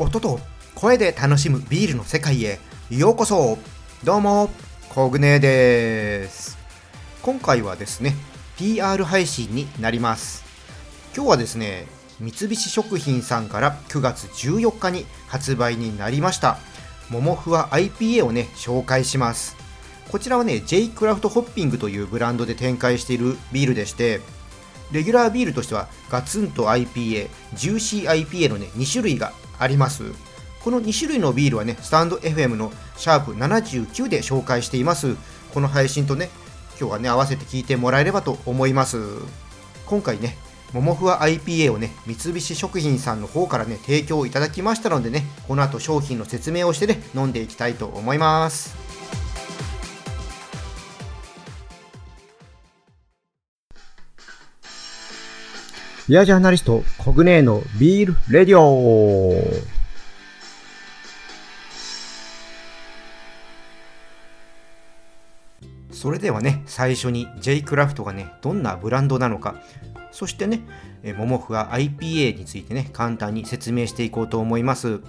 音と声で楽しむビールの世界へようこそ。どうもコグネです。今回はですね PR 配信になります。今日はですね三菱食品さんから9月14日に発売になりました。モモフワ IPA をね紹介します。こちらはね J クラフトホッピングというブランドで展開しているビールでしてレギュラービールとしてはガツンと IPA、ジューシー IPA のね2種類があります。この2種類のビールはね、スタンド FM のシャープ79で紹介しています。この配信とね、今日はね、合わせて聞いてもらえればと思います。今回ね、ももふわ IPA をね、三菱食品さんの方からね、提供いただきましたのでね、この後商品の説明をしてね、飲んでいきたいと思います。ビアジャーナリスト、コグネーのビールレディオそれではね、最初に J クラフトがね、どんなブランドなのか、そしてね、モモフが IPA についてね、簡単に説明していこうと思います。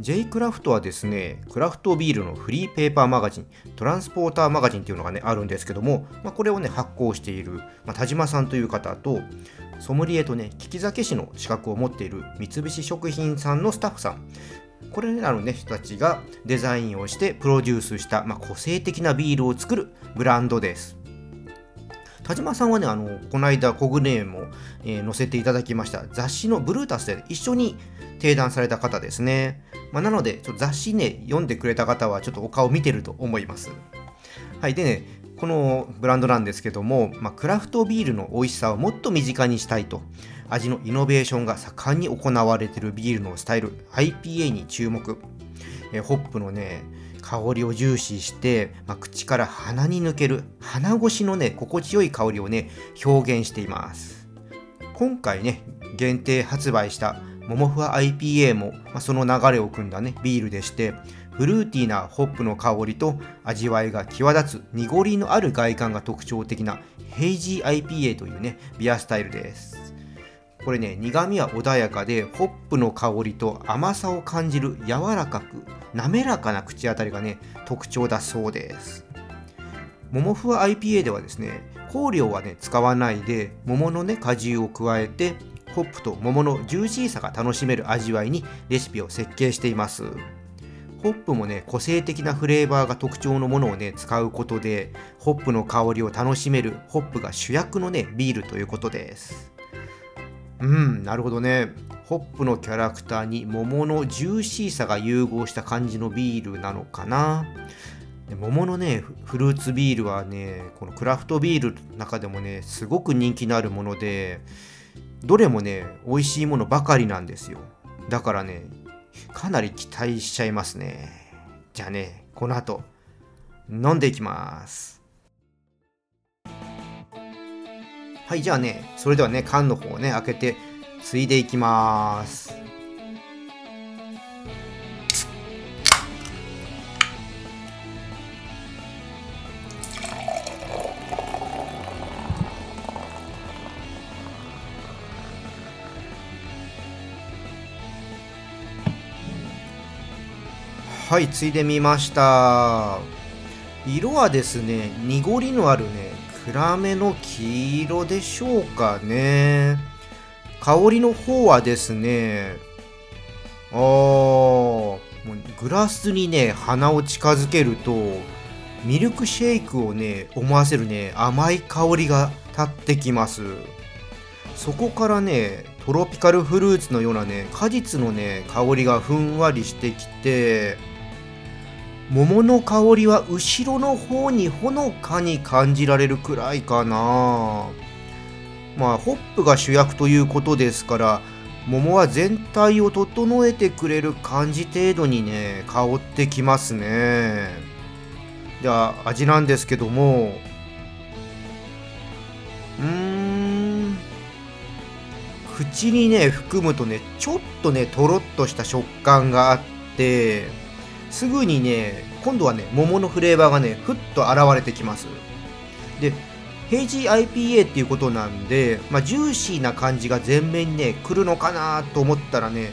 J クラフトはですね、クラフトビールのフリーペーパーマガジン、トランスポーターマガジンっていうのがね、あるんですけども、まあ、これをね、発行している、まあ、田島さんという方と、ソムリエとね、利き酒師の資格を持っている三菱食品さんのスタッフさん、これらの、ね、人たちがデザインをしてプロデュースした、まあ、個性的なビールを作るブランドです。田島さんはね、あのこの間、コグネームを、えー、載せていただきました雑誌のブルータスで一緒に提談された方ですね。まあ、なので、ちょっと雑誌ね、読んでくれた方は、ちょっとお顔見てると思います。はい。でね、このブランドなんですけども、まあ、クラフトビールの美味しさをもっと身近にしたいと、味のイノベーションが盛んに行われているビールのスタイル、IPA に注目。えホップのね、香りを重視して、まあ、口から鼻に抜ける鼻越しのね心地よい香りをね表現しています今回ね限定発売したモモフワ IPA も、まあ、その流れを組んだねビールでしてフルーティーなホップの香りと味わいが際立つ濁りのある外観が特徴的なヘイジー IPA というねビアスタイルです。これね苦味は穏やかでホップの香りと甘さを感じる柔らかく滑らかな口当たりがね特徴だそうです。ももふわ IPA ではですね香料はね使わないで桃のね果汁を加えてホップと桃のジューシーさが楽しめる味わいにレシピを設計しています。ホップもね個性的なフレーバーが特徴のものをね使うことでホップの香りを楽しめるホップが主役のねビールということです。うんなるほどね。ホップのキャラクターに桃のジューシーさが融合した感じのビールなのかな。桃のねフルーツビールはねこのクラフトビールの中でもねすごく人気のあるものでどれもね美味しいものばかりなんですよ。だからねかなり期待しちゃいますね。じゃあねこの後飲んでいきます。はいじゃあねそれではね缶の方をね開けてついでいきます。はいついでみました。色はですね濁りのあるね暗めの黄色でしょうかね。香りの方はですねあーグラスにね鼻を近づけるとミルクシェイクをね思わせるね甘い香りが立ってきます。そこからねトロピカルフルーツのようなね果実のね香りがふんわりしてきて桃の香りは後ろの方にほのかに感じられるくらいかな。まあホップが主役ということですから桃は全体を整えてくれる感じ程度にね香ってきますね。では味なんですけども。うーん。口にね含むとねちょっとねとろっとした食感があって。すぐにね今度はね桃のフレーバーがねふっと現れてきます。でヘイジー IPA っていうことなんで、まあ、ジューシーな感じが前面にね来るのかなと思ったらね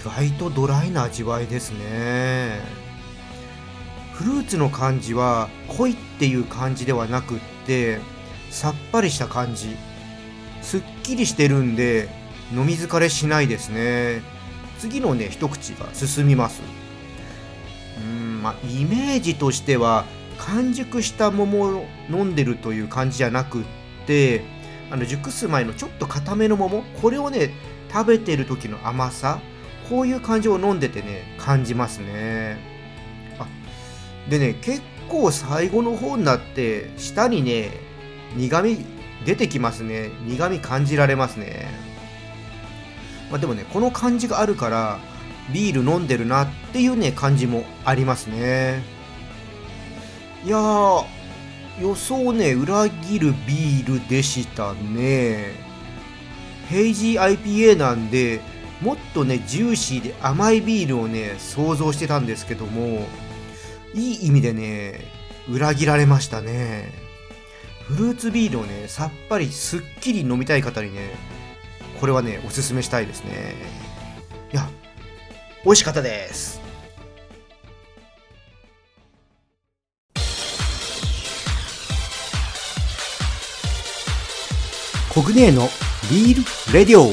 意外とドライな味わいですね。フルーツの感じは濃いっていう感じではなくってさっぱりした感じ。すっきりしてるんで飲み疲れしないですね。次のね一口が進みます。うんまあイメージとしては完熟した桃を飲んでるという感じじゃなくってあの熟す前のちょっと固めの桃これをね食べてる時の甘さこういう感じを飲んでてね感じますね。あでね結構最後の方になって舌にね苦味出てきますね。苦味感じられますね。まあ、でもねこの感じがあるからビール飲んでるなっていうね感じもありますね。いやー予想ね裏切るビールでしたね。ヘイジー IPA なんでもっとねジューシーで甘いビールをね想像してたんですけどもいい意味でね裏切られましたね。フルーツビールをねさっぱりすっきり飲みたい方にねこれはねおすすめしたいですね。美味しかったです。コグネーのビールレディオ。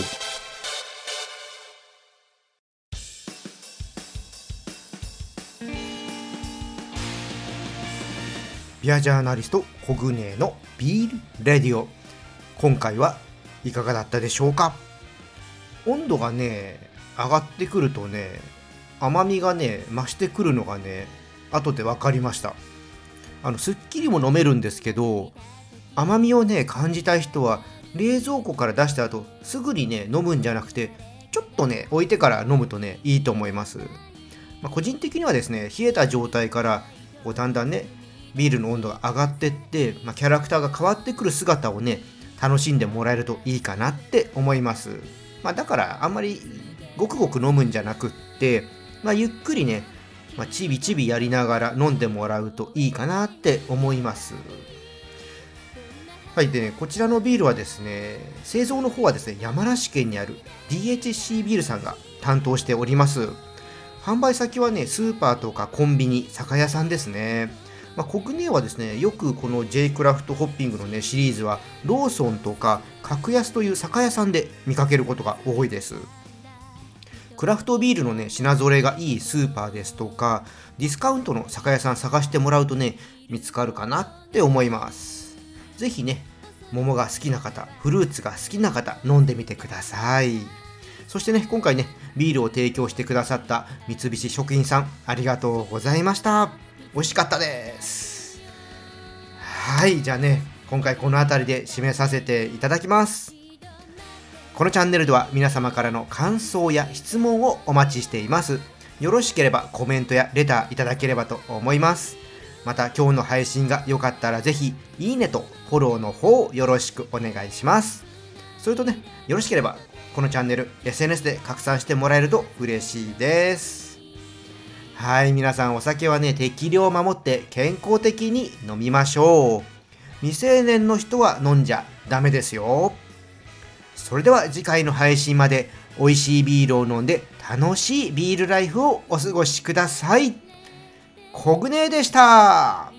ビアジャーナリストコグネーのビールレディオ。今回はいかがだったでしょうか？温度がね上がってくるとね甘みがね増してくるのがね後で分かりました。あのすっきりも飲めるんですけど甘みをね感じたい人は冷蔵庫から出した後すぐにね飲むんじゃなくてちょっとね置いてから飲むとねいいと思います、まあ、個人的にはですね冷えた状態からこうだんだんねビールの温度が上がってって、まあ、キャラクターが変わってくる姿をね楽しんでもらえるといいかなって思います、まあ、だからあんまりごくごく飲むんじゃなくって、まあ、ゆっくりね、まあ、ちびちびやりながら飲んでもらうといいかなって思いますはいでね、こちらのビールはですね、製造の方はですね、山梨県にある DHC ビールさんが担当しております。販売先はね、スーパーとかコンビニ、酒屋さんですね。まあ、国内はですね、よくこの J クラフトホッピングのね、シリーズは、ローソンとか格安という酒屋さんで見かけることが多いです。クラフトビールのね、品揃えがいいスーパーですとか、ディスカウントの酒屋さん探してもらうとね、見つかるかなって思います。ぜひね、桃が好きな方、フルーツが好きな方、飲んでみてください。そしてね、今回ね、ビールを提供してくださった三菱食品さん、ありがとうございました。美味しかったです。はい、じゃあね、今回この辺りで締めさせていただきます。このチャンネルでは皆様からの感想や質問をお待ちしています。よろしければコメントやレターいただければと思います。また今日の配信が良かったらぜひいいねとフォローの方よろしくお願いします。それとね、よろしければこのチャンネル SNS で拡散してもらえると嬉しいです。はい、皆さんお酒はね、適量を守って健康的に飲みましょう。未成年の人は飲んじゃダメですよ。それでは次回の配信まで美味しいビールを飲んで楽しいビールライフをお過ごしください。コグネでした